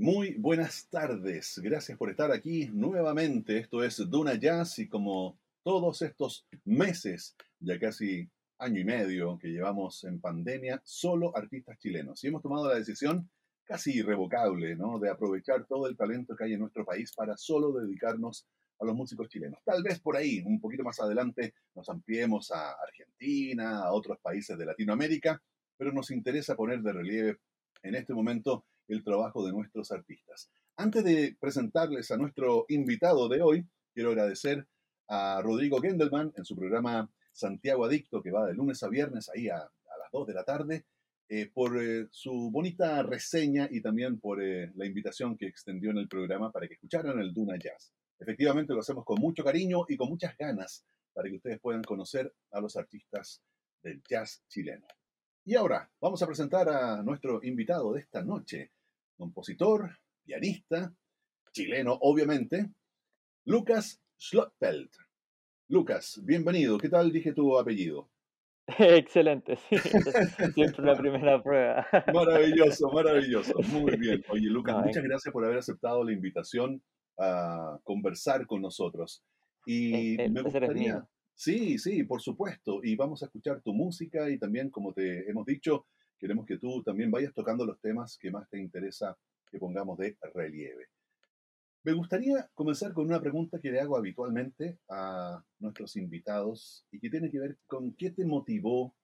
Muy buenas tardes, gracias por estar aquí nuevamente. Esto es Duna Jazz y como todos estos meses, ya casi año y medio que llevamos en pandemia, solo artistas chilenos. Y hemos tomado la decisión casi irrevocable, ¿no? De aprovechar todo el talento que hay en nuestro país para solo dedicarnos a los músicos chilenos. Tal vez por ahí, un poquito más adelante, nos ampliemos a Argentina, a otros países de Latinoamérica, pero nos interesa poner de relieve en este momento el trabajo de nuestros artistas. Antes de presentarles a nuestro invitado de hoy, quiero agradecer a Rodrigo Gendelman en su programa Santiago Adicto, que va de lunes a viernes ahí a, las 2 de la tarde, eh, por eh, su bonita reseña y también por eh, la invitación que extendió en el programa para que escucharan el Duna Jazz. Efectivamente lo hacemos con mucho cariño y con muchas ganas para que ustedes puedan conocer a los artistas del jazz chileno. Y ahora vamos a presentar a nuestro invitado de esta noche, compositor, pianista, chileno obviamente, Lucas Schlotfeld. Lucas, bienvenido. ¿Qué tal dije tu apellido? Excelente, sí. Siempre la primera prueba. Maravilloso, maravilloso. Muy bien. Oye, Lucas, muchas gracias por haber aceptado la invitación a conversar con nosotros. Y me gustaría... Sí, sí, por supuesto. Y vamos a escuchar tu música y también, como te hemos dicho, Queremos que tú también vayas tocando los temas que más te interesa que pongamos de relieve. Me gustaría comenzar con una pregunta que le hago habitualmente a nuestros invitados y que tiene que ver con qué te motivó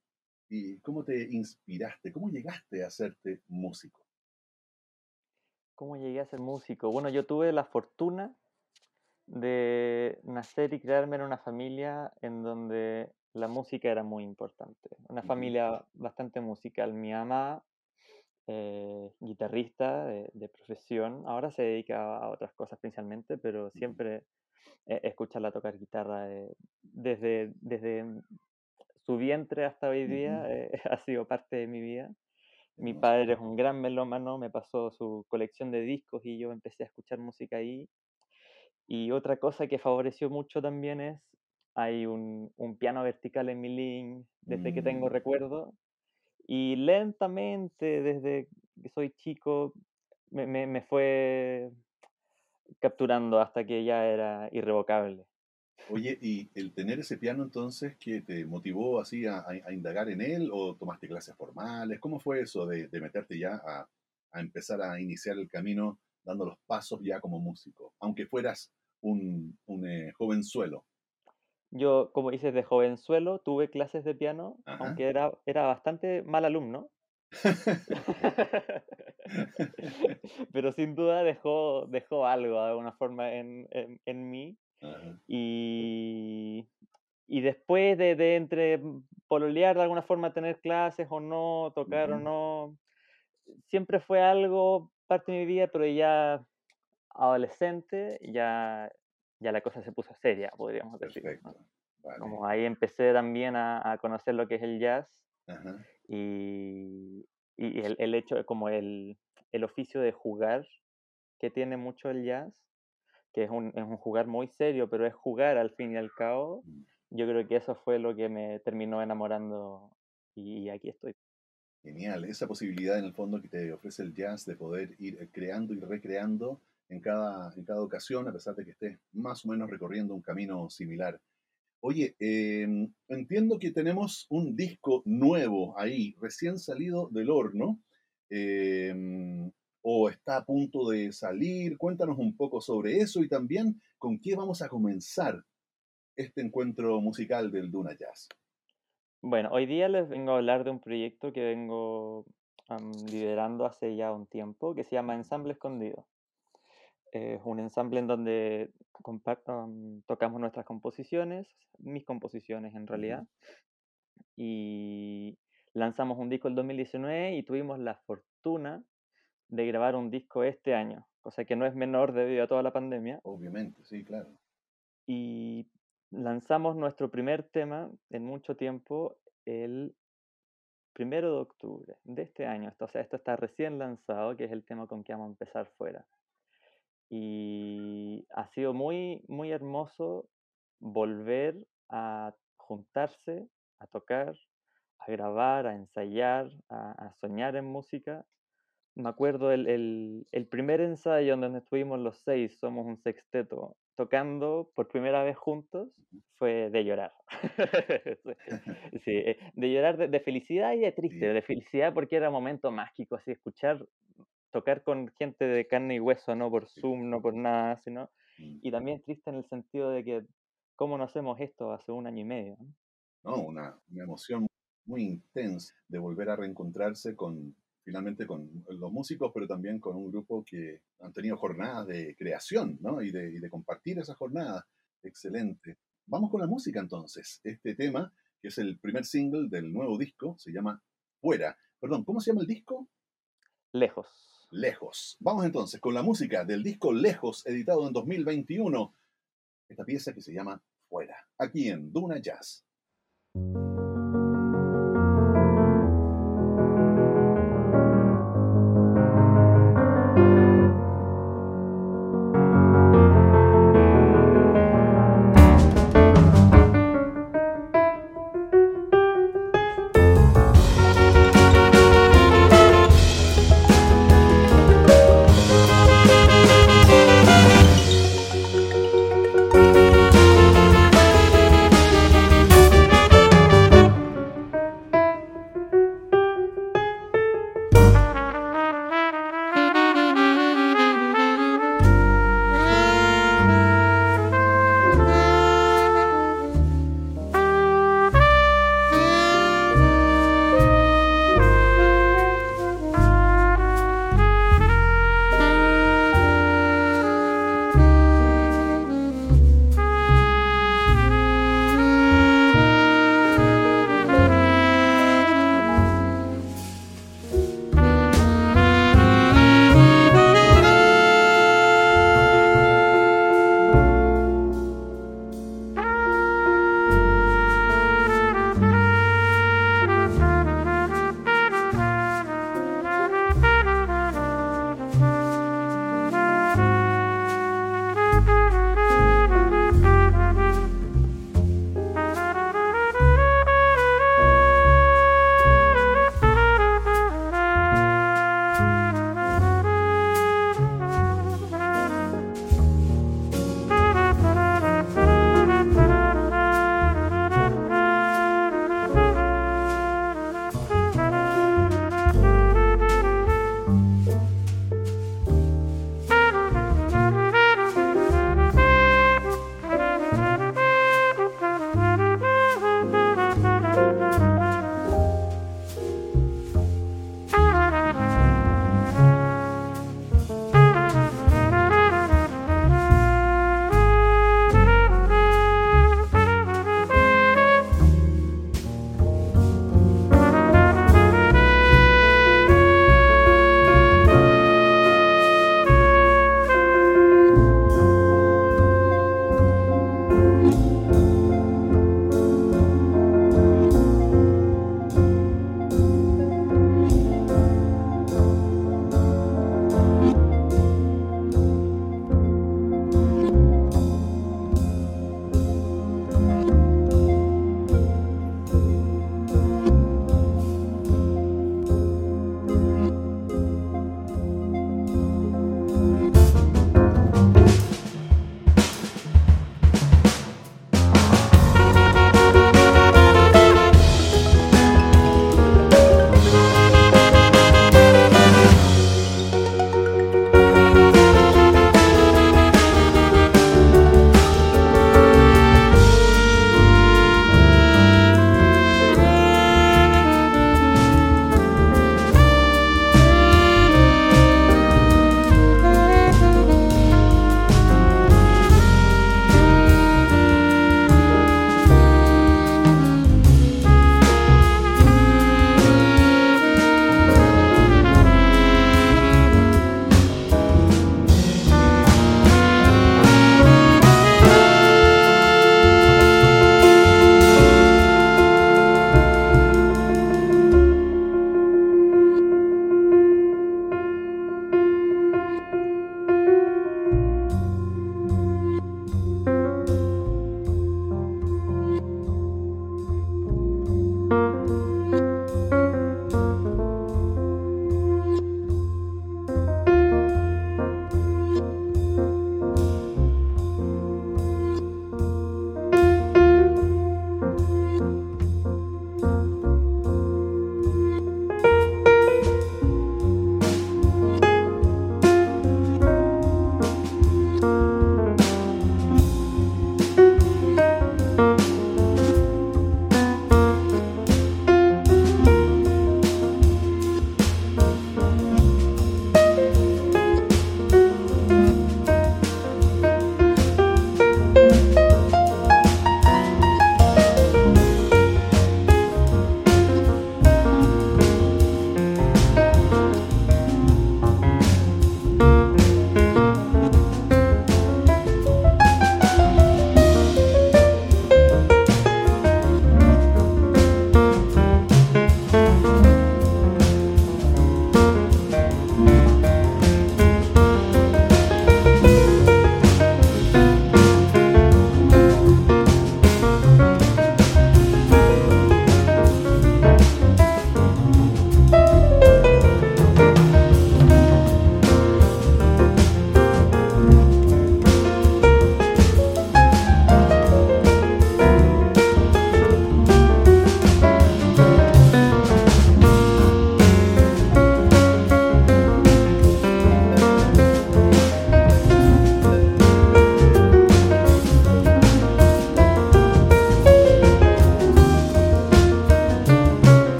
y cómo te inspiraste, cómo llegaste a hacerte músico. ¿Cómo llegué a ser músico? Bueno, yo tuve la fortuna de nacer y crearme en una familia en donde la música era muy importante. Una familia bastante musical. Mi mamá, eh, guitarrista de, profesión, ahora se dedica a otras cosas principalmente, pero siempre escucharla tocar guitarra eh, desde, desde su vientre hasta hoy día eh, ha sido parte de mi vida. Mi padre es un gran melómano, me pasó su colección de discos y yo empecé a escuchar música ahí. Y otra cosa que favoreció mucho también es hay un, piano vertical en mi link desde que tengo mm. recuerdo. Y lentamente, desde que soy chico, me, fue capturando hasta que ya era irrevocable. Oye, ¿y el tener ese piano entonces que te motivó así a, indagar en él o tomaste clases formales? ¿Cómo fue eso de, meterte ya a, empezar a iniciar el camino dando los pasos ya como músico, aunque fueras un, un eh, jovenzuelo? Yo, como dices, de jovenzuelo tuve clases de piano, aunque era, era bastante mal alumno. Pero sin duda dejó, dejó algo de alguna forma en, en, mí. Y, y después de, de, entre pololear de alguna forma, tener clases o no, tocar o no, siempre fue algo parte de mi vida, pero ya adolescente, ya ya la cosa se puso seria, podríamos decir. Como ahí empecé también a, conocer lo que es el jazz y, y el, el, hecho, como el, el, oficio de jugar que tiene mucho el jazz, que es un, es un jugar muy serio, pero es jugar al fin y al cabo. Mm. Yo creo que eso fue lo que me terminó enamorando y aquí estoy. Genial, esa posibilidad en el fondo que te ofrece el jazz de poder ir creando y recreando en cada, en cada ocasión, a pesar de que estés más o menos recorriendo un camino similar. Oye, em, entiendo que tenemos un disco nuevo ahí, recién salido del horno, em, o está a punto de salir. Cuéntanos un poco sobre eso y también con qué vamos a comenzar este encuentro musical del Duna Jazz. Bueno, hoy día les vengo a hablar de un proyecto que vengo liderando hace ya un tiempo, que se llama Ensamble Escondido. Es un ensamble en donde tocamos nuestras composiciones, mis composiciones en realidad, y lanzamos un disco el 2019 y tuvimos la fortuna de grabar un disco este año, cosa que no es menor debido a toda la pandemia. Obviamente, sí, claro. Y lanzamos nuestro primer tema en mucho tiempo el primero de octubre de este año. O sea, esto está recién lanzado, que es el tema con que vamos a empezar fuera. Y ha sido muy, muy hermoso volver a juntarse, a tocar, a grabar, a ensayar, a, soñar en música. Me acuerdo el, el, primer ensayo donde estuvimos los seis, somos un sexteto, tocando por primera vez juntos, fue de llorar. sí, eh, de llorar de, felicidad y de triste, de felicidad porque era un momento mágico, así escuchar, tocar con gente de carne y hueso, no por Zoom, no por nada, sino, mm. y también triste en el sentido de que, ¿cómo no hacemos esto hace un año y medio? No, una, una emoción muy intensa de volver a reencontrarse con finalmente con los músicos, pero también con un grupo que han tenido jornadas de creación, ¿no? Y de, compartir esas jornadas. Excelente. Vamos con la música entonces. Este tema, que es el primer single del nuevo disco, se llama Fuera. Perdón, ¿cómo se llama el disco? Lejos. Lejos. Vamos entonces con la música del disco Lejos, editado en 2021. Esta pieza que se llama Fuera, aquí en Duna Jazz.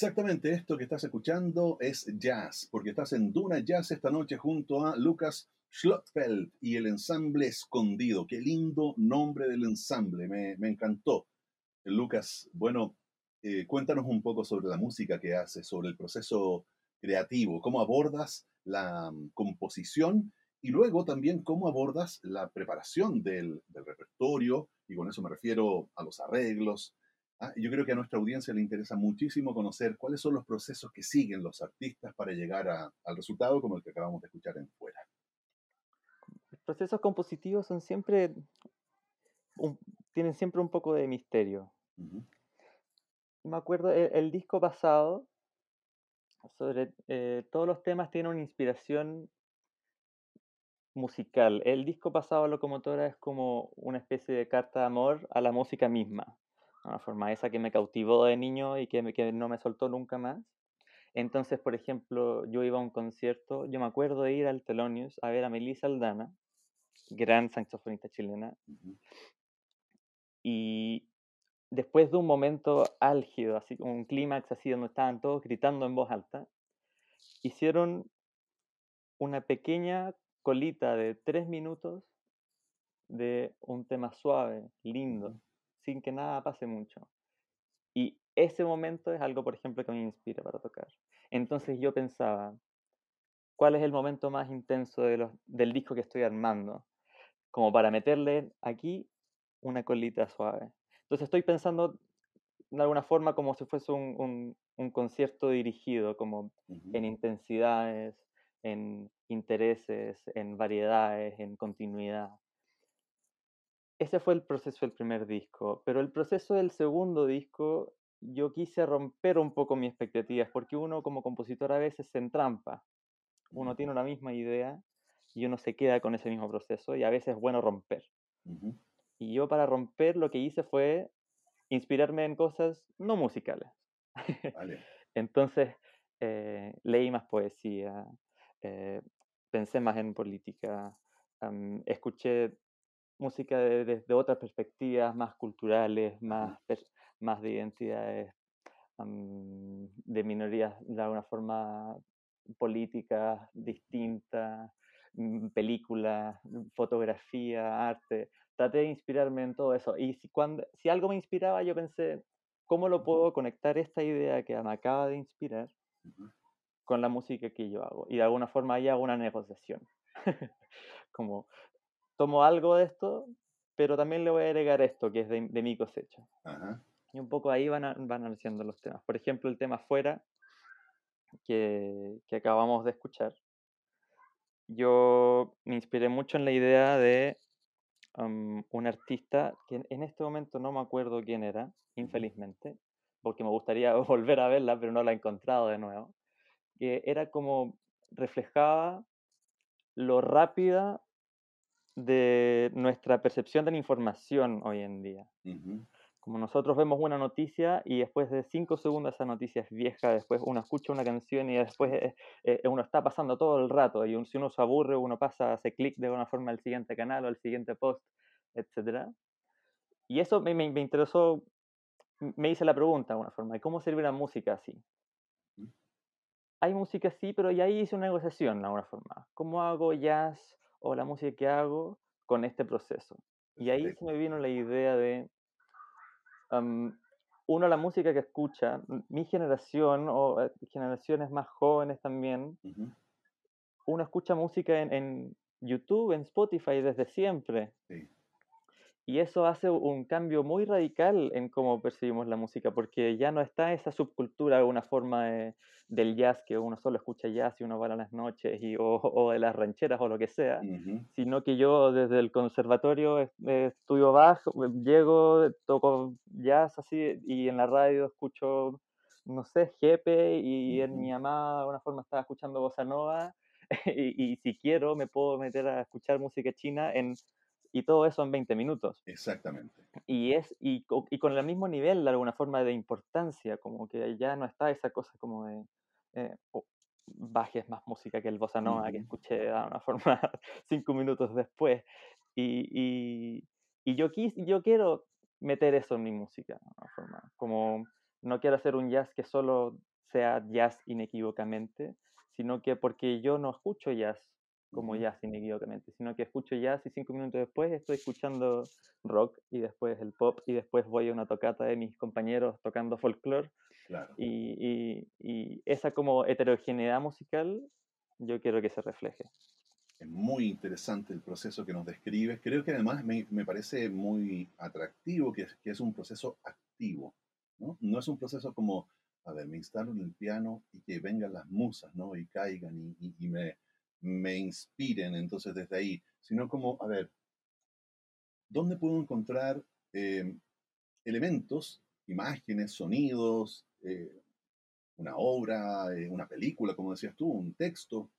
Exactamente, esto que estás escuchando es jazz, porque estás en Duna Jazz esta noche junto a Lucas Schlotfeld y el ensamble escondido. Qué lindo nombre del ensamble, me, encantó. Lucas, bueno, eh, cuéntanos un poco sobre la música que haces, sobre el proceso creativo, cómo abordas la mm, composición y luego también cómo abordas la preparación del, repertorio, y con eso me refiero a los arreglos. Ah, yo creo que a nuestra audiencia le interesa muchísimo conocer cuáles son los procesos que siguen los artistas para llegar al resultado como el que acabamos de escuchar en fuera. Los procesos compositivos son siempre, tienen siempre un poco de misterio. Me acuerdo, el, disco pasado, sobre eh, todos los temas tienen una inspiración musical. El disco pasado, Locomotora, es como una especie de carta de amor a la música misma. Una forma esa que me cautivó de niño y que, que no me soltó nunca más. Entonces, por ejemplo, yo iba a un concierto, yo me acuerdo de ir al Telonius a ver a Melissa Aldana, gran saxofonista chilena, y después de un momento álgido, así un clímax así donde estaban todos gritando en voz alta, hicieron una pequeña colita de tres minutos de un tema suave, lindo, sin que nada pase mucho. Y ese momento es algo, por ejemplo, que me inspira para tocar. Entonces yo pensaba, ¿cuál es el momento más intenso de los, del disco que estoy armando? Como para meterle aquí una colita suave. Entonces estoy pensando de alguna forma como si fuese un, un, concierto dirigido, como en intensidades, en intereses, en variedades, en continuidad. Ese fue el proceso del primer disco, pero el proceso del segundo disco yo quise romper un poco mis expectativas, porque uno como compositor a veces se entrampa, uno tiene una misma idea y uno se queda con ese mismo proceso y a veces es bueno romper. Y yo para romper lo que hice fue inspirarme en cosas no musicales. Entonces eh, leí más poesía, eh, pensé más en política, escuché música desde otras perspectivas más culturales, más, más de identidades de minorías de alguna forma políticas distintas, mm, películas, fotografía, arte. Traté de inspirarme en todo eso. Y si, cuando, si algo me inspiraba, yo pensé, ¿cómo lo puedo conectar esta idea que me acaba de inspirar con la música que yo hago. Y de alguna forma ahí hago una negociación. Como tomo algo de esto, pero también le voy a agregar esto, que es de, mi cosecha. Y un poco ahí van, van haciendo los temas. Por ejemplo, el tema Fuera, que, que acabamos de escuchar. Yo me inspiré mucho en la idea de un artista que en este momento no me acuerdo quién era, infelizmente, porque me gustaría volver a verla, pero no la he encontrado de nuevo que era como reflejaba lo rápida de nuestra percepción de la información hoy en día. Como nosotros vemos una noticia y después de cinco segundos esa noticia es vieja, después uno escucha una canción y después eh, eh, uno está pasando todo el rato y si uno se aburre uno pasa, hace clic de alguna forma al siguiente canal o al siguiente post, etc. Y eso me, me, me interesó, me hice la pregunta de alguna forma, ¿cómo sirve la música así? hay música sí, pero ya hice una negociación de alguna forma. ¿Cómo hago jazz o la música que hago con este proceso? Y ahí se me vino la idea de, uno, la música que escucha, mi generación o eh, generaciones más jóvenes también, uno escucha música en, en, YouTube, en Spotify desde siempre. Sí. Y eso hace un cambio muy radical en cómo percibimos la música, porque ya no está esa subcultura, una forma del jazz, que uno solo escucha jazz y uno va a las noches, y, o, de las rancheras o lo que sea, sino que yo desde el conservatorio estudio bajo, llego, toco jazz así, y en la radio escucho, no sé, Jepe, y en mi amada de una forma estaba escuchando bossa nova, y, y si quiero me puedo meter a escuchar música china en y todo eso en 20 minutos. Exactamente. Y, es, y, y, con el mismo nivel, de alguna forma, de importancia, como que ya no está esa cosa como de, eh, bajes más música que el bossa nova que escuché de alguna forma cinco minutos después. Y, y, y yo, quis, yo quiero meter eso en mi música, de alguna forma, como no quiero hacer un jazz que solo sea jazz inequívocamente, sino que porque yo no escucho jazz como jazz inequívocamente, sino que escucho jazz y cinco minutos después estoy escuchando rock y después el pop y después voy a una tocata de mis compañeros tocando folclore Claro. y, y- y esa como heterogeneidad musical yo quiero que se refleje. Es muy interesante el proceso que nos describes. Creo que además me, me parece muy atractivo que es, que es un proceso activo, ¿no? No es un proceso como, a ver, me instalo en el piano y que vengan las musas, ¿no? Y caigan y- y me, me inspiren entonces desde ahí, sino como, a ver, ¿dónde puedo encontrar eh, elementos, imágenes, sonidos, eh, una obra, eh, una película, como decías tú, un texto?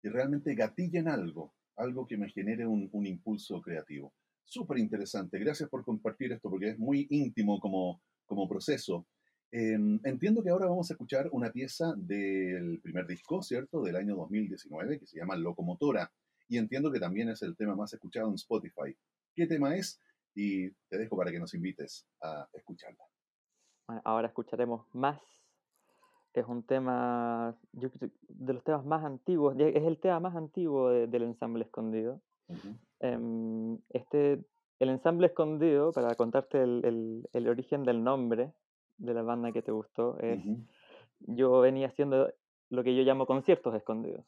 que realmente gatillen algo, algo que me genere un, un impulso creativo. Súper interesante, gracias por compartir esto porque es muy íntimo como, como proceso. Eh, entiendo que ahora vamos a escuchar una pieza del primer disco, ¿cierto? Del año 2019, que se llama Locomotora. Y entiendo que también es el tema más escuchado en Spotify. ¿Qué tema es? Y te dejo para que nos invites a escucharla. Bueno, ahora escucharemos más. Es un tema, yo de los temas más antiguos, es el tema más antiguo de- del ensamble escondido. Ujú, Em, este, el ensamble escondido, para contarte el, el- el origen del nombre de la banda que te gustó, es yo venía haciendo lo que yo llamo conciertos escondidos,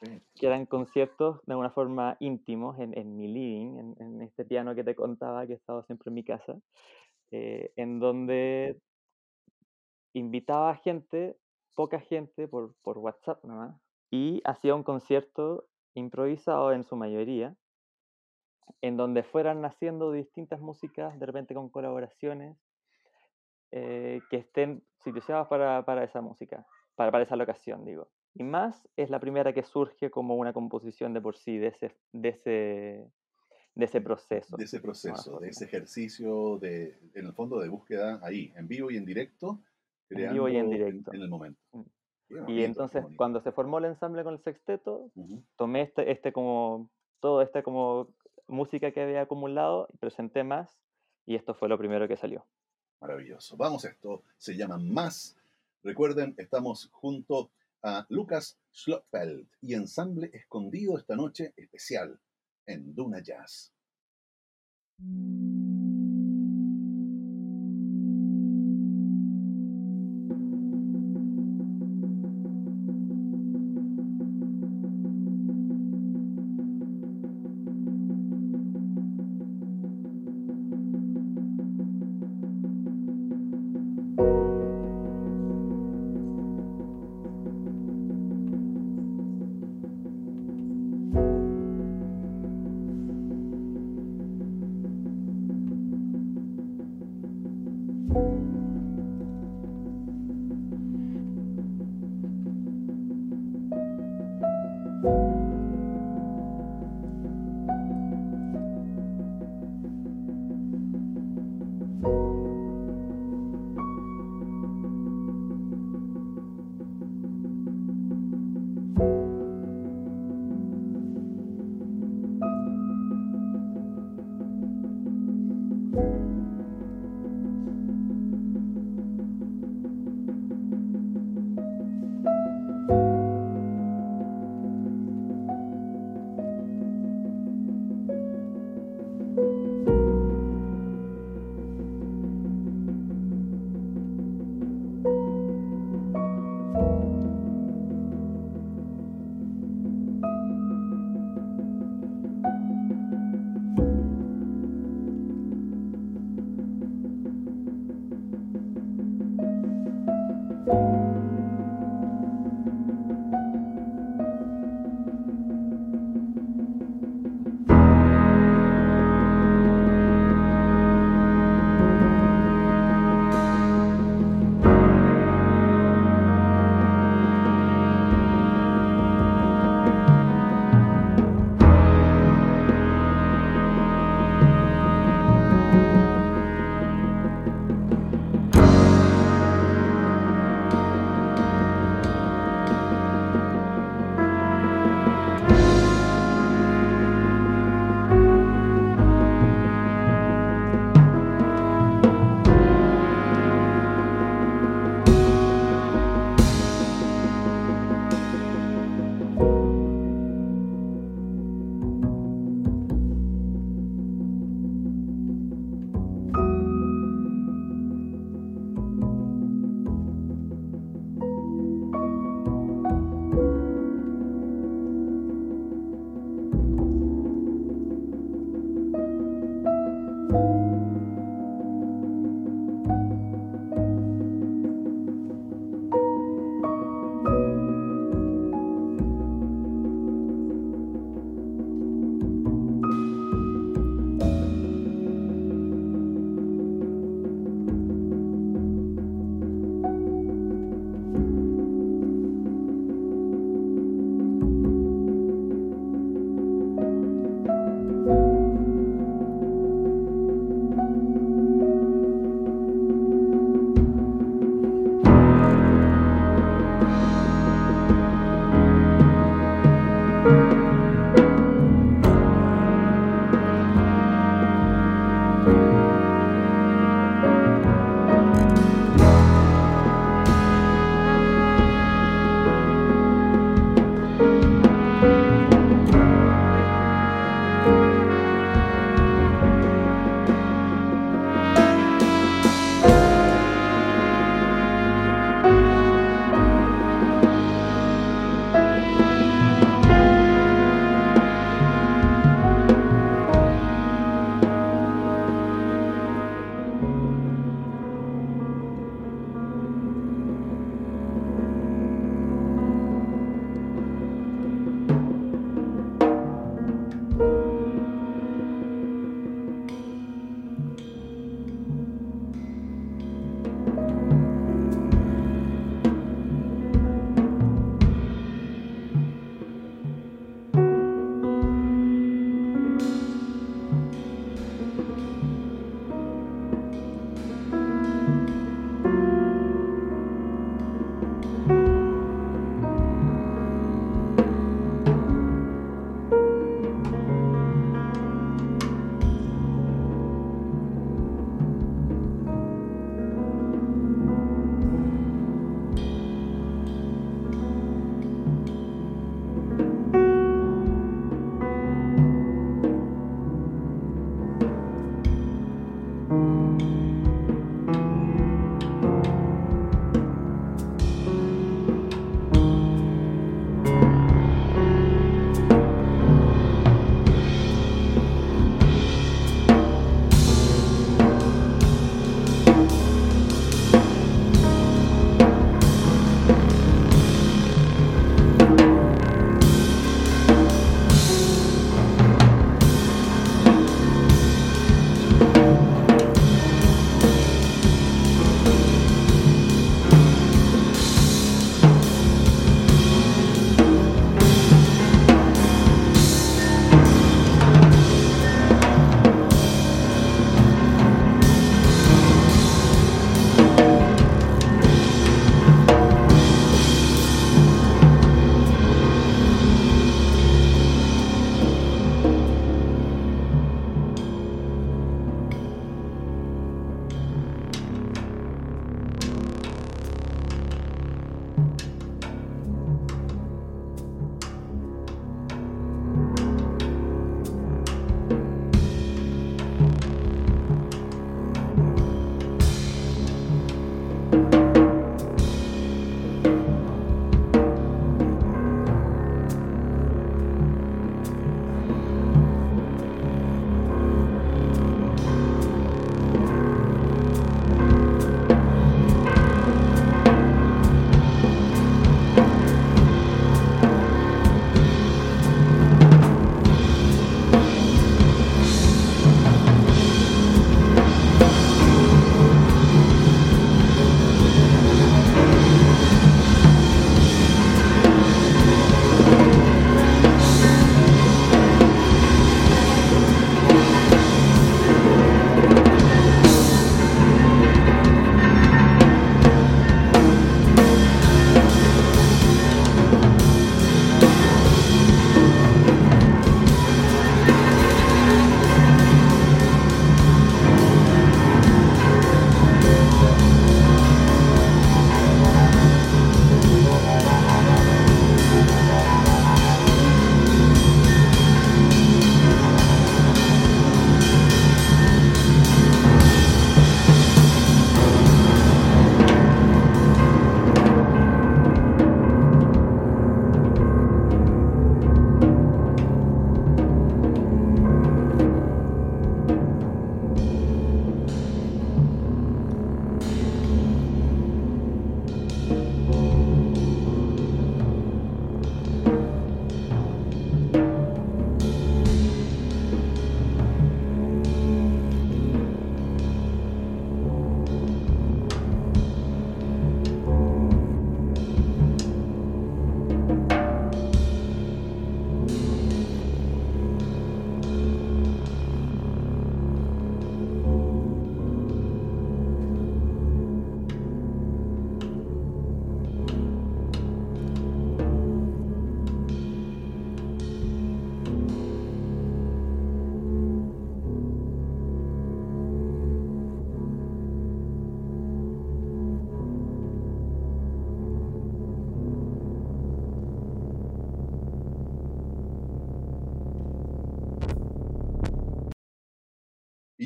Sí, que eran conciertos de alguna forma íntimos en, en mi living, en, en este piano que te contaba que he estado siempre en mi casa, eh, en donde invitaba a gente, poca gente, por, por WhatsApp nomás, y hacía un concierto improvisado en su mayoría, en donde fueran naciendo distintas músicas, de repente con colaboraciones, eh, que estén situadas para, para esa música, para, para esa locación, digo. Y más es la primera que surge como una composición de por sí, de ese, de ese, de ese proceso. de ese proceso, de ese ejercicio de, en el fondo, de búsqueda ahí, en vivo y en directo, En vivo y en directo. en el momento. Mm. Qué Y entonces, cuando se formó el ensamble con el sexteto, tomé este, este como, todo esta como música que había acumulado y presenté más, y esto fue lo primero que salió. Maravilloso. Vamos esto, se llama Más. Recuerden, estamos junto a Lucas Schlotfeld y ensamble escondido esta noche especial en Duna Jazz.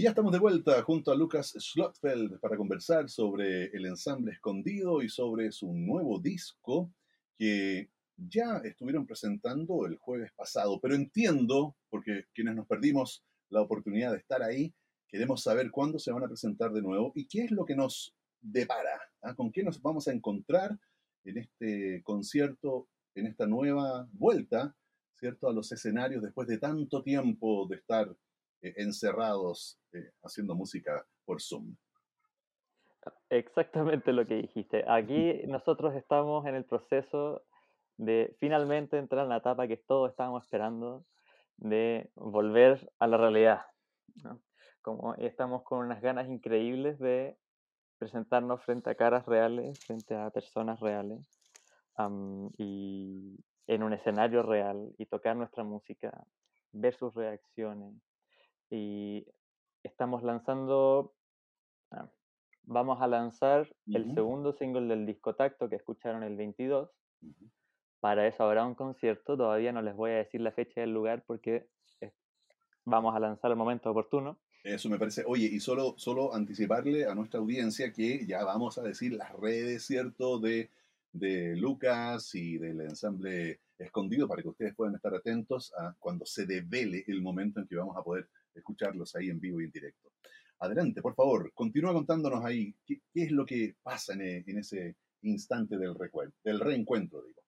Y ya estamos de vuelta junto a Lucas Schlotfeld para conversar sobre el ensamble escondido y sobre su nuevo disco que ya estuvieron presentando el jueves pasado. Pero entiendo, porque quienes nos perdimos la oportunidad de estar ahí, queremos saber cuándo se van a presentar de nuevo y qué es lo que nos depara, ¿ah? con qué nos vamos a encontrar en este concierto, en esta nueva vuelta, ¿cierto?, a los escenarios después de tanto tiempo de estar eh, encerrados eh, haciendo música por Zoom. Exactamente lo que dijiste. Aquí nosotros estamos en el proceso de finalmente entrar en la etapa que todos estábamos esperando, de volver a la realidad. Como estamos con unas ganas increíbles de presentarnos frente a caras reales, frente a personas reales, y en un escenario real, y tocar nuestra música, ver sus reacciones, y estamos lanzando, ah, vamos a lanzar el segundo single del disco Tacto que escucharon el 22. Para eso habrá un concierto, todavía no les voy a decir la fecha y el lugar porque vamos a lanzar el momento oportuno. Eso me parece. Oye, y solo, solo anticiparle a nuestra audiencia que ya vamos a decir las redes, ¿cierto? De, de Lucas y del ensamble escondido para que ustedes puedan estar atentos a cuando se devele el momento en que vamos a poder escucharlos ahí en vivo y en directo. Adelante, por favor, continúa contándonos ahí qué, es lo que pasa en, ese instante del, del reencuentro, digo.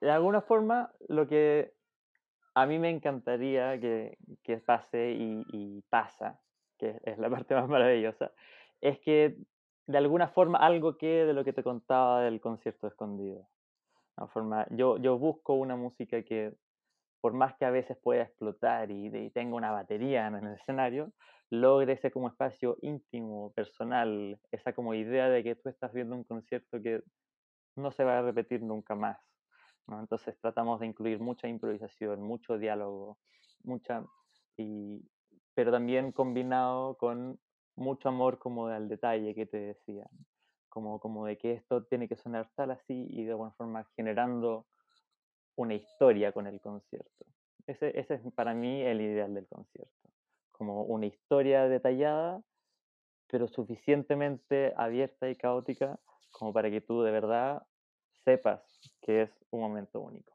de alguna forma, lo que a mí me encantaría que, que pase y, pasa, que es la parte más maravillosa, es que de alguna forma algo quede de lo que te contaba del concierto escondido. forma, yo, yo busco una música que por más que a veces pueda explotar y, tenga una batería en el escenario, logre ese como espacio íntimo, personal, esa como idea de que tú estás viendo un concierto que no se va a repetir nunca más. Entonces tratamos de incluir mucha improvisación, mucho diálogo, mucha, y, pero también combinado con mucho amor como al detalle que te decía, como, como de que esto tiene que sonar tal así y de alguna forma generando una historia con el concierto. Ese, ese es para mí el ideal del concierto. Como una historia detallada, pero suficientemente abierta y caótica como para que tú de verdad sepas que es un momento único.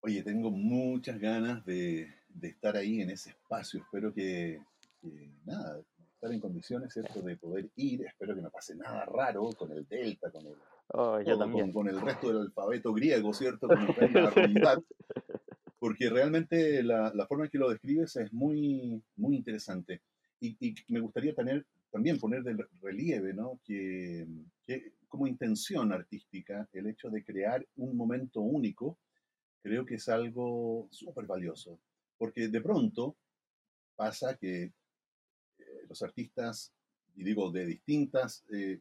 Oye, tengo muchas ganas de, de estar ahí en ese espacio. Espero que, que, nada, estar en condiciones, ¿cierto?, de poder ir. Espero que no pase nada raro con el Delta, con el Oh, con, el resto del alfabeto griego, ¿cierto? porque realmente la, forma en que lo describes es muy, muy interesante. Y, me gustaría tener, también poner de relieve, ¿no? Que, como intención artística, el hecho de crear un momento único, creo que es algo súper valioso. Porque de pronto pasa que eh, los artistas, y digo de distintas eh,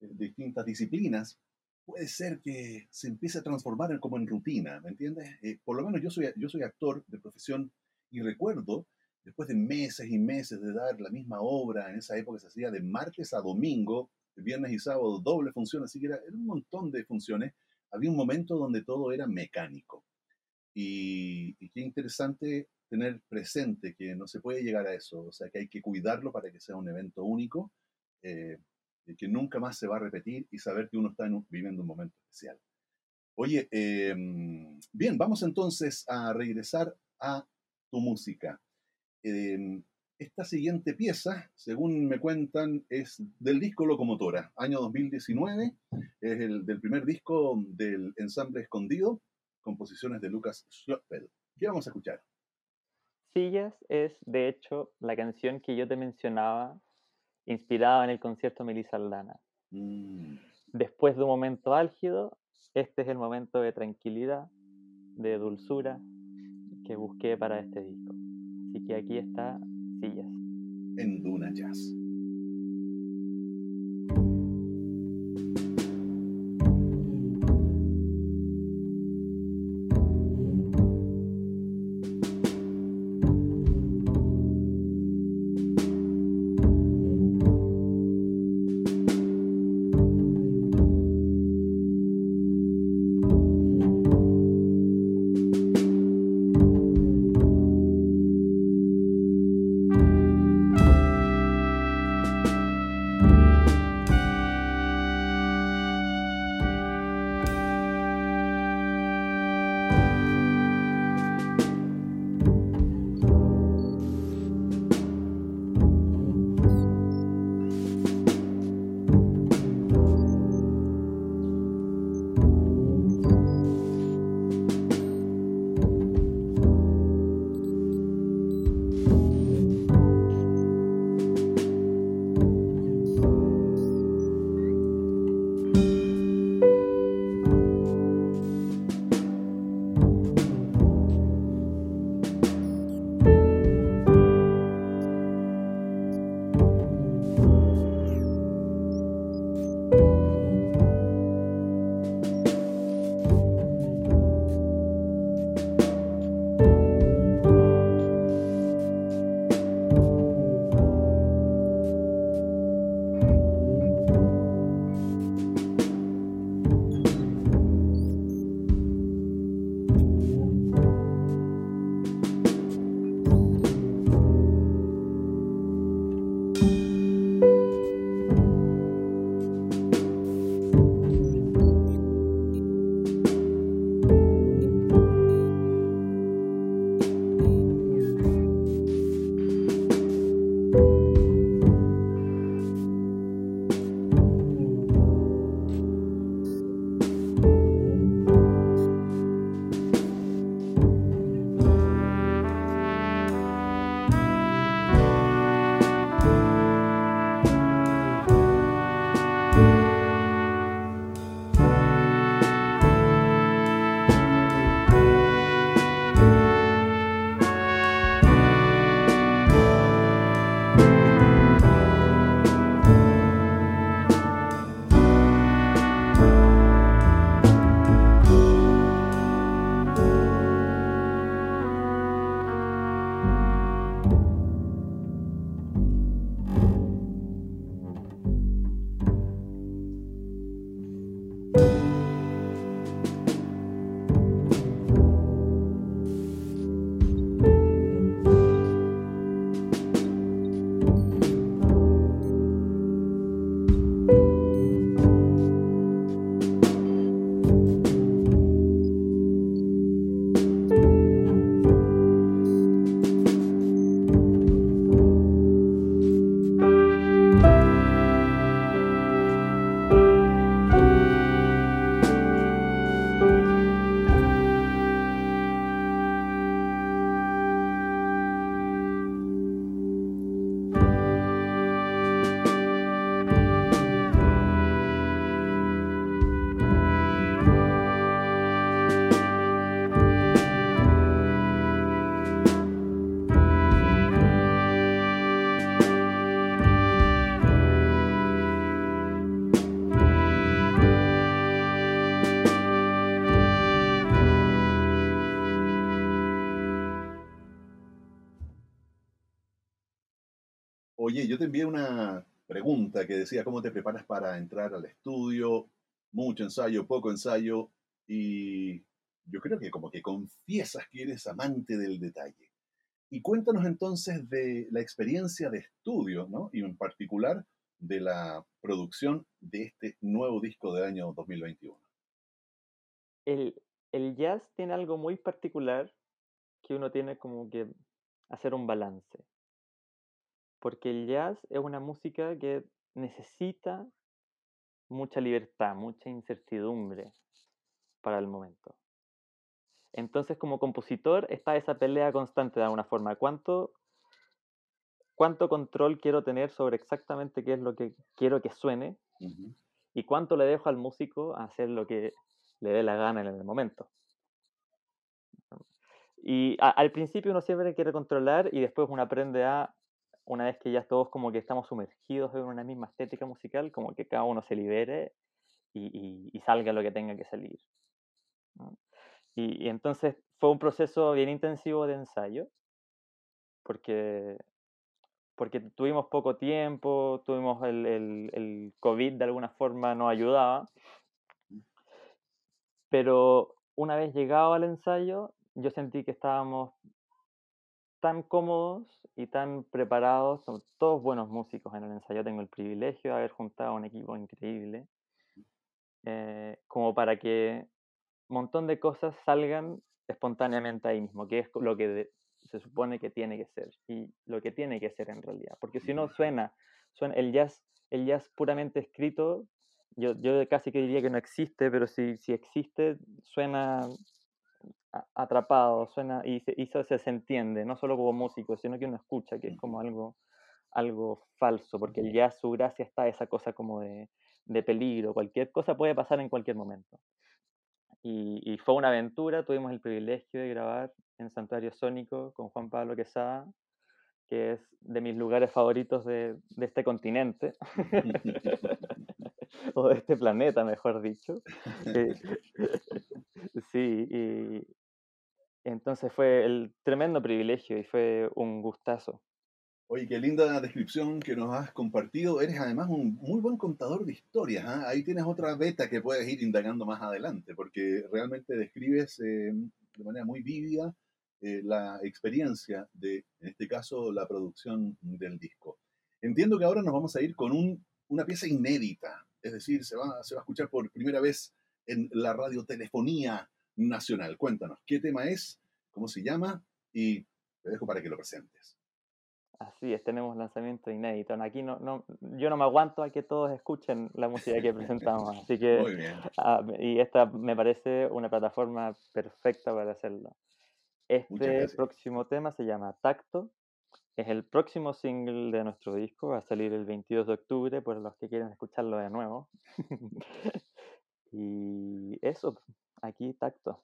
distintas disciplinas, puede ser que se empiece a transformar como en rutina, ¿me entiendes? Eh, por lo menos yo soy, yo soy actor de profesión y recuerdo, después de meses y meses de dar la misma obra, en esa época se hacía de martes a domingo, viernes y sábado, doble función, así que era, un montón de funciones, había un momento donde todo era mecánico. Y, qué interesante tener presente que no se puede llegar a eso, o sea, que hay que cuidarlo para que sea un evento único. Eh, que nunca más se va a repetir y saber que uno está viviendo un momento especial. Oye, em, bien, vamos entonces a regresar a tu música. Em, esta siguiente pieza, según me cuentan, es del disco Locomotora, año 2019, es el del primer disco del ensamble escondido, composiciones de Lucas Schloppel. ¿Qué vamos a escuchar? Sillas es, de hecho, la canción que yo te mencionaba inspirada en el concierto Melissa Aldana. Mm. Después de un momento álgido, este es el momento de tranquilidad, de dulzura que busqué para este disco. Así que aquí está Sillas. En Duna Jazz. Yo te envié una pregunta que decía cómo te preparas para entrar al estudio, mucho ensayo, poco ensayo, y yo creo que como que confiesas que eres amante del detalle. Y cuéntanos entonces de la experiencia de estudio, ¿no? Y en particular de la producción de este nuevo disco del año 2021. El, el jazz tiene algo muy particular que uno tiene como que hacer un balance. Porque el jazz es una música que necesita mucha libertad, mucha incertidumbre para el momento. Entonces, como compositor, está esa pelea constante de alguna forma. ¿Cuánto, cuánto control quiero tener sobre exactamente qué es lo que quiero que suene? ¿Y cuánto le dejo al músico a hacer lo que le dé la gana en el momento? Y al principio uno siempre quiere controlar y después uno aprende a, una vez que ya todos como que estamos sumergidos en una misma estética musical, como que cada uno se libere y, y, salga lo que tenga que salir. Y, entonces fue un proceso bien intensivo de ensayo, porque, porque tuvimos poco tiempo, tuvimos el, el, el COVID de alguna forma nos ayudaba, pero una vez llegado al ensayo, yo sentí que estábamos tan cómodos y tan preparados, son todos buenos músicos en el ensayo, tengo el privilegio de haber juntado un equipo increíble, eh, como para que un montón de cosas salgan espontáneamente ahí mismo, que es lo que se supone que tiene que ser y lo que tiene que ser en realidad, porque si no suena, suena el jazz, el jazz puramente escrito, yo, yo casi que diría que no existe, pero si, si existe, suena atrapado, suena y, eso se, se, entiende, no solo como músico, sino que uno escucha, que es como algo, algo falso, porque el jazz, su gracia está esa cosa como de, de peligro, cualquier cosa puede pasar en cualquier momento. Y, fue una aventura, tuvimos el privilegio de grabar en Santuario Sónico con Juan Pablo Quesada, que es de mis lugares favoritos de, de este continente, o de este planeta, mejor dicho. Eh, sí, y entonces fue el tremendo privilegio y fue un gustazo. Oye, qué linda descripción que nos has compartido. Eres además un muy buen contador de historias. ¿ah? Ahí tienes otra beta que puedes ir indagando más adelante, porque realmente describes eh, de manera muy vívida eh, la experiencia de, en este caso, la producción del disco. Entiendo que ahora nos vamos a ir con un, una pieza inédita, es decir, se va, se va a escuchar por primera vez en la radiotelefonía nacional. Cuéntanos, ¿qué tema es? ¿Cómo se llama? Y te dejo para que lo presentes. Así es, tenemos lanzamiento inédito. Aquí no, no, yo no me aguanto a que todos escuchen la música que presentamos. Así que, Muy bien. Ah, y esta me parece una plataforma perfecta para hacerlo. Este próximo tema se llama Tacto. Es el próximo single de nuestro disco. Va a salir el 22 de octubre por los que quieren escucharlo de nuevo. y eso, aquí Tacto.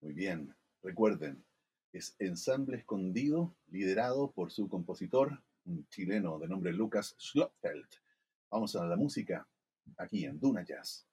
Muy bien. Recuerden, es Ensamble Escondido, liderado por su compositor, un chileno de nombre Lucas Schlotfeld. Vamos a la música aquí en Duna Jazz.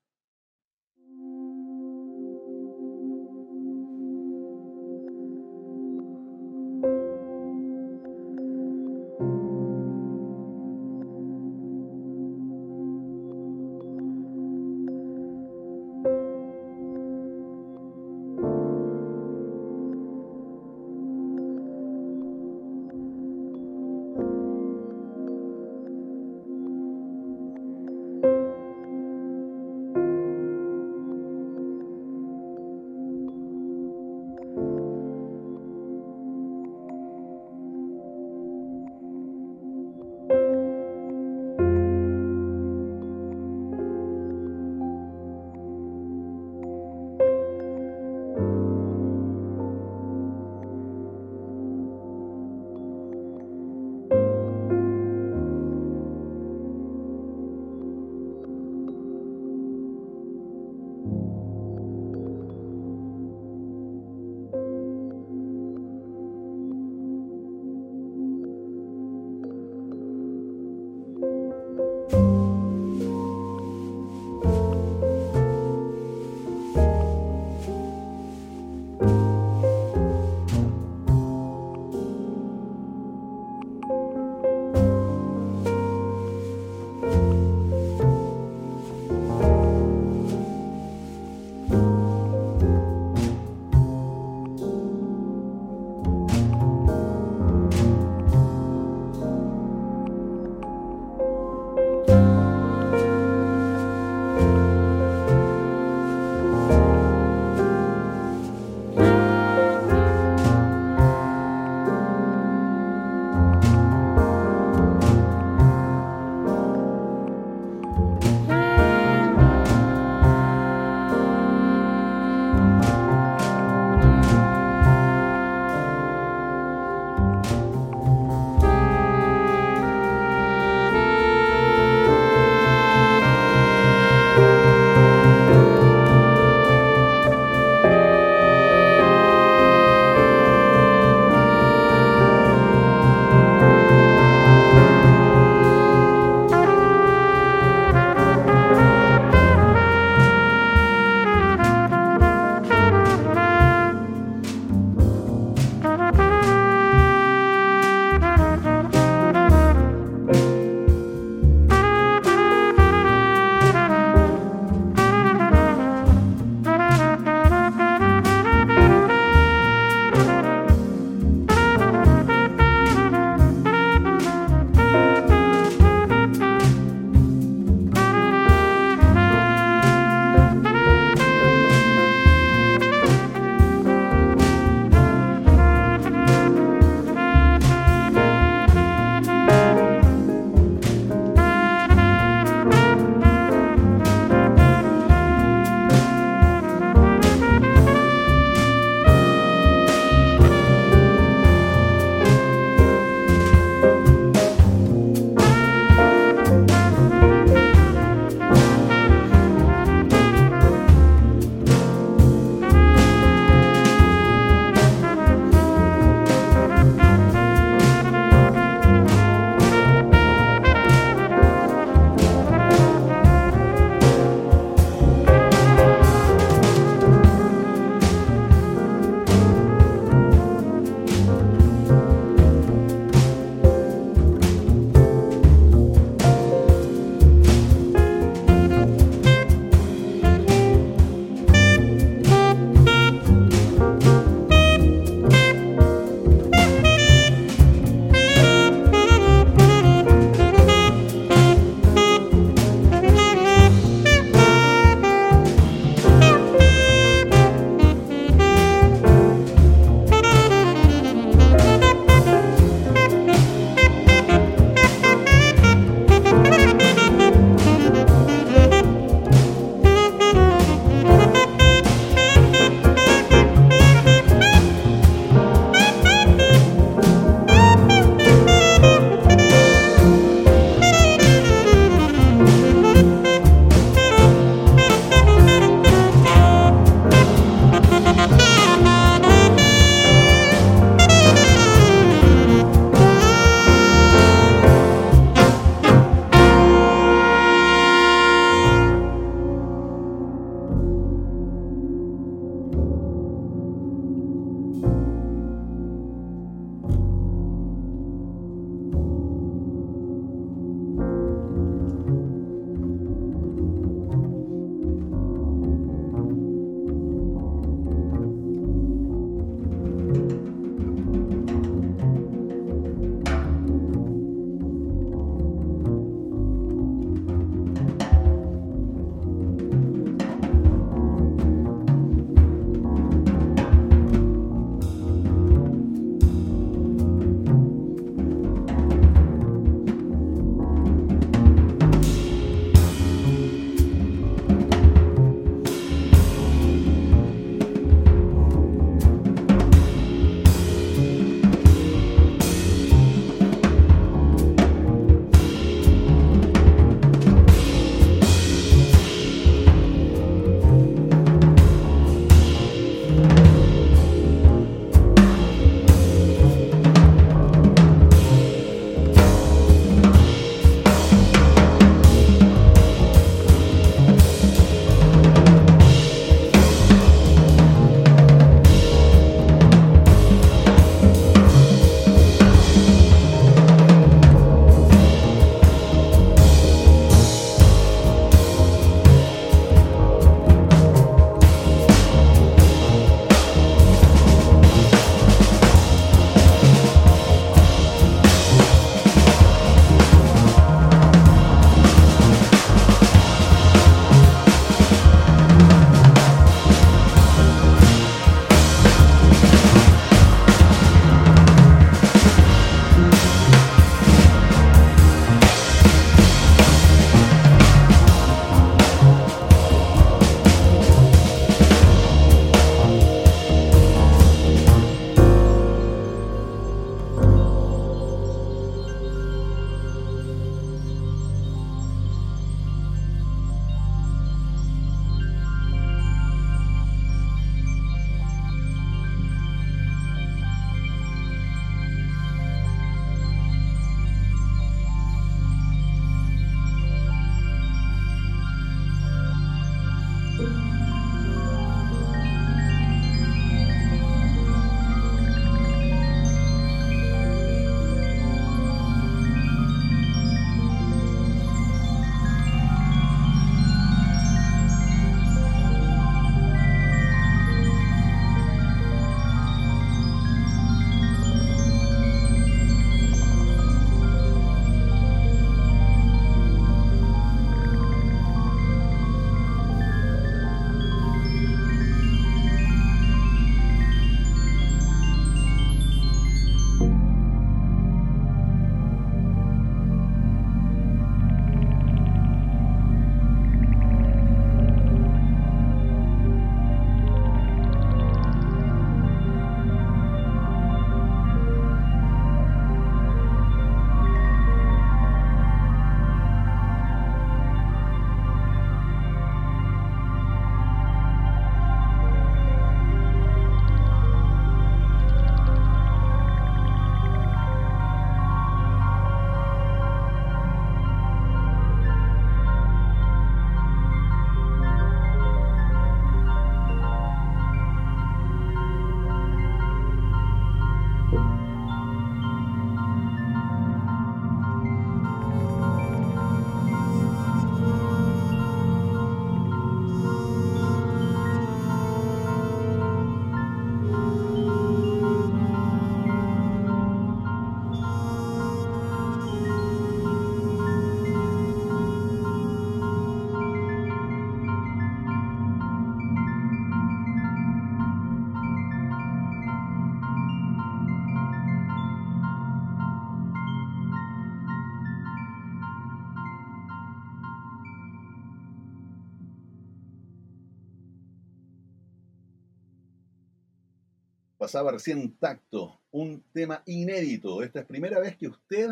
Pasaba recién tacto, un tema inédito. Esta es primera vez que usted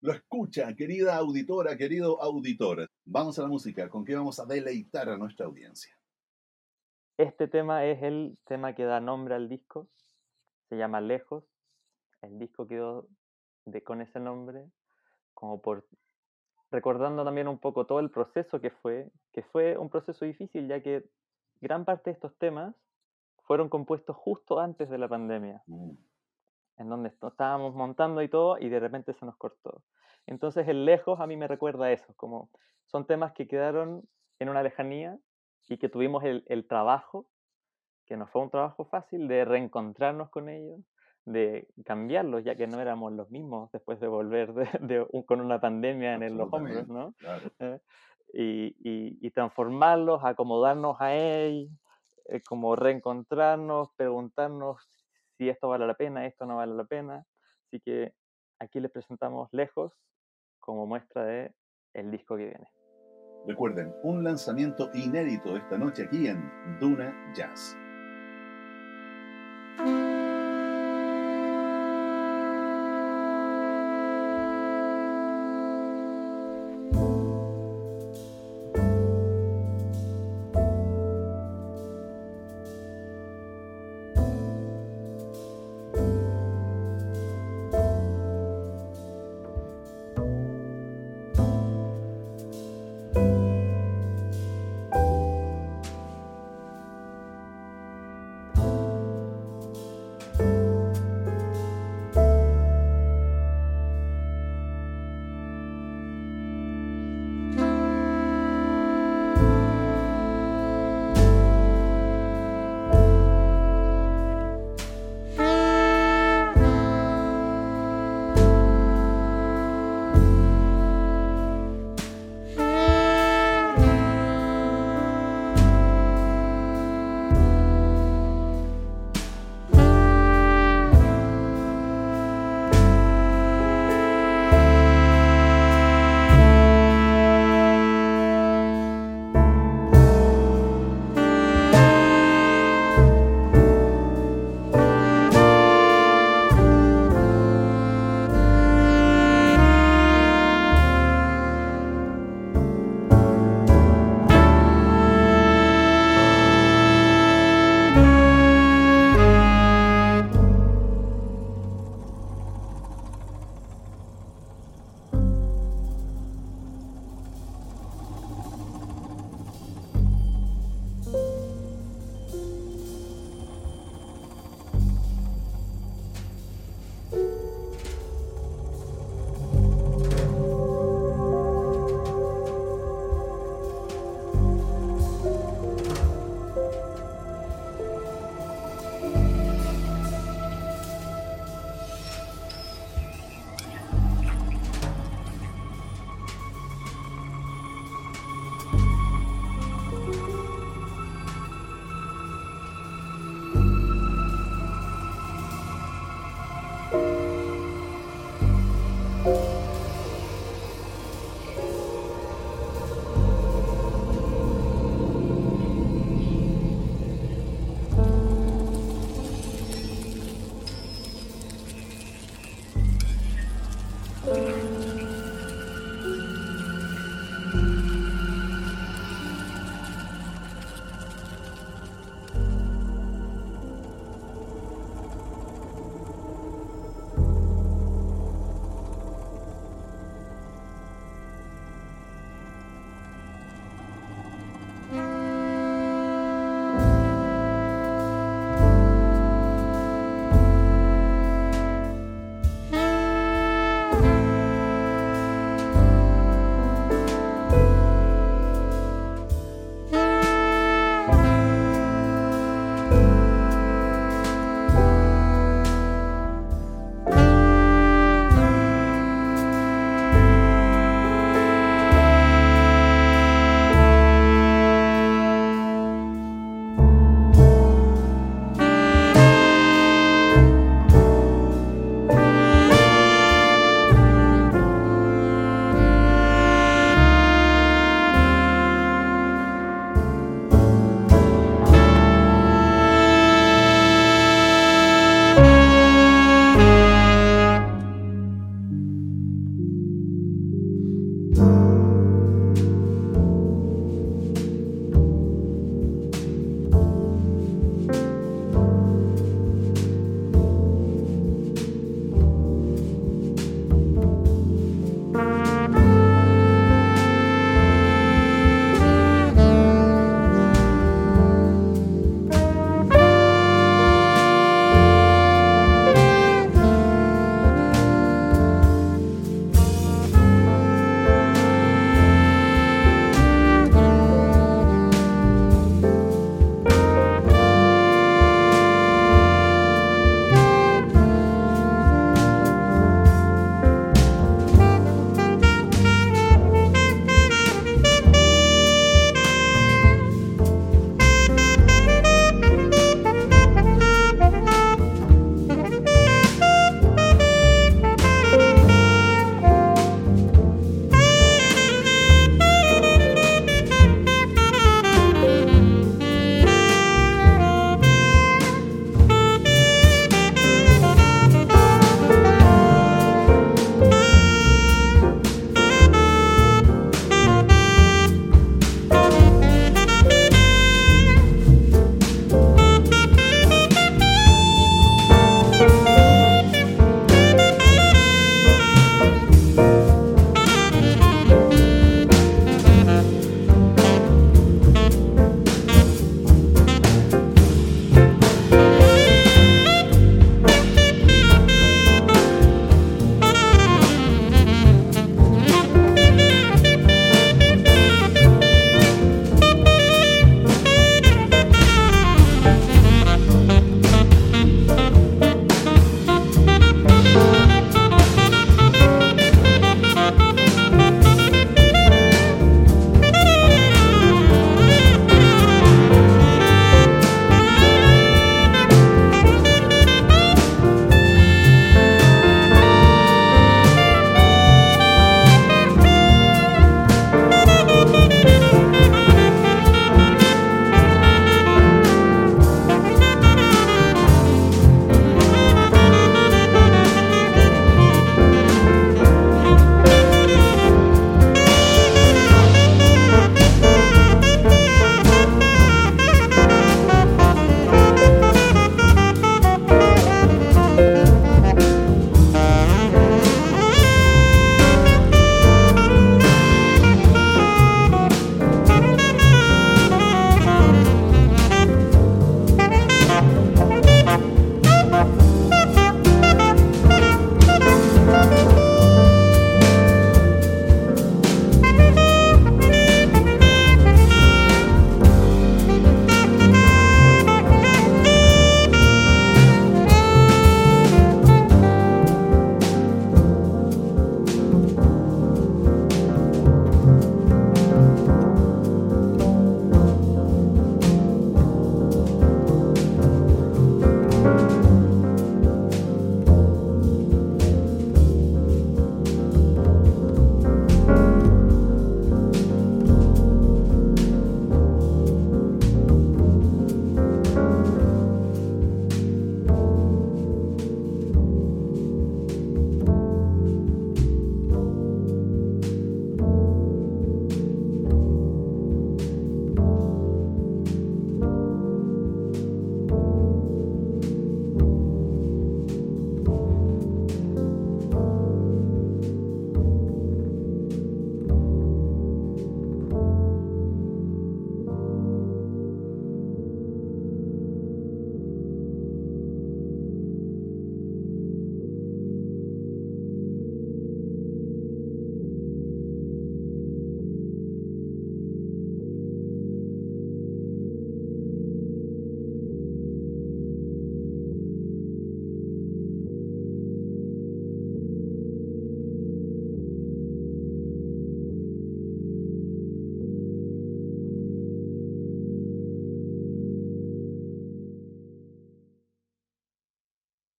lo escucha, querida auditora, querido auditor. Vamos a la música, ¿con qué vamos a deleitar a nuestra audiencia? Este tema es el tema que da nombre al disco, se llama Lejos. El disco quedó de, con ese nombre, como por recordando también un poco todo el proceso que fue, que fue un proceso difícil, ya que gran parte de estos temas fueron compuestos justo antes de la pandemia. Mm en donde estábamos montando y todo, y de repente se nos cortó. Entonces el lejos a mí me recuerda a eso, como son temas que quedaron en una lejanía y que tuvimos el, el trabajo, que no fue un trabajo fácil, de reencontrarnos con ellos, de cambiarlos, ya que no éramos los mismos después de volver de, con una pandemia en los hombros, ¿no? Eh, y, y, y, transformarlos, acomodarnos a ellos, eh, como reencontrarnos, preguntarnos si esto vale la pena, esto no vale la pena. Así que aquí les presentamos Lejos como muestra de el disco que viene. Recuerden, un lanzamiento inédito esta noche aquí en Duna Jazz.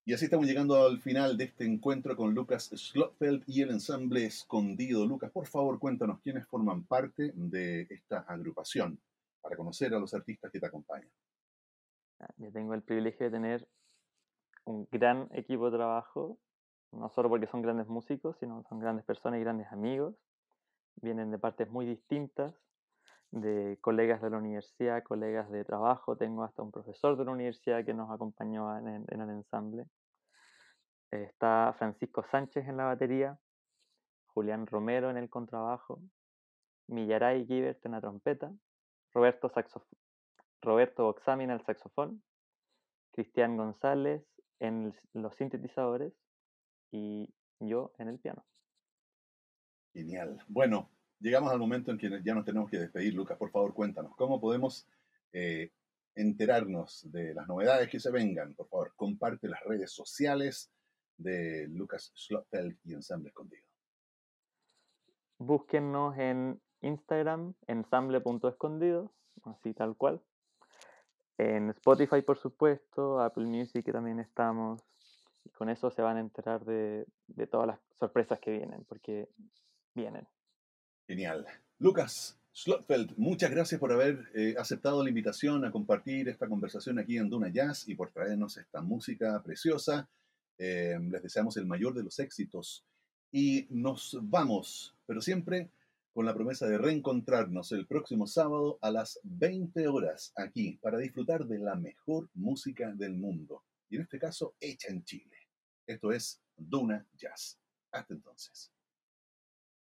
Y así estamos llegando al final de este encuentro con Lucas Schlotfeld y el ensamble Escondido. Lucas, por favor, cuéntanos quiénes forman parte de esta agrupación para conocer a los artistas que te acompañan. Ah, yo tengo el privilegio de tener un gran equipo de trabajo, no solo porque son grandes músicos, sino son grandes personas y grandes amigos. Vienen de partes muy distintas, de colegas de la universidad, colegas de trabajo, tengo hasta un profesor de la universidad que nos acompañó en, el ensamble. Está Francisco Sánchez en la batería, Julián Romero en el contrabajo, Millaray Givert en la trompeta, Roberto, Saxof Roberto Oxami en el saxofón, Cristian González en los sintetizadores y yo en el piano. Genial. Bueno, llegamos al momento en que ya nos tenemos que despedir. Lucas, por favor, cuéntanos, ¿cómo podemos eh, enterarnos de las novedades que se vengan? Por favor, comparte las redes sociales de Lucas Schlotfeld y Ensamble Escondido. Búsquennos en Instagram, ensamble.escondido, así tal cual. En Spotify, por supuesto, Apple Music también estamos. Y con eso se van a enterar de todas las sorpresas que vienen, porque vienen. Genial. Lucas Slotfeld, muchas gracias por haber eh, aceptado la invitación a compartir esta conversación aquí en Duna Jazz y por traernos esta música preciosa. Eh, les deseamos el mayor de los éxitos y nos vamos, pero siempre con la promesa de reencontrarnos el próximo sábado a las 20 horas aquí para disfrutar de la mejor música del mundo y en este caso hecha en Chile. Esto es Duna Jazz. Hasta entonces.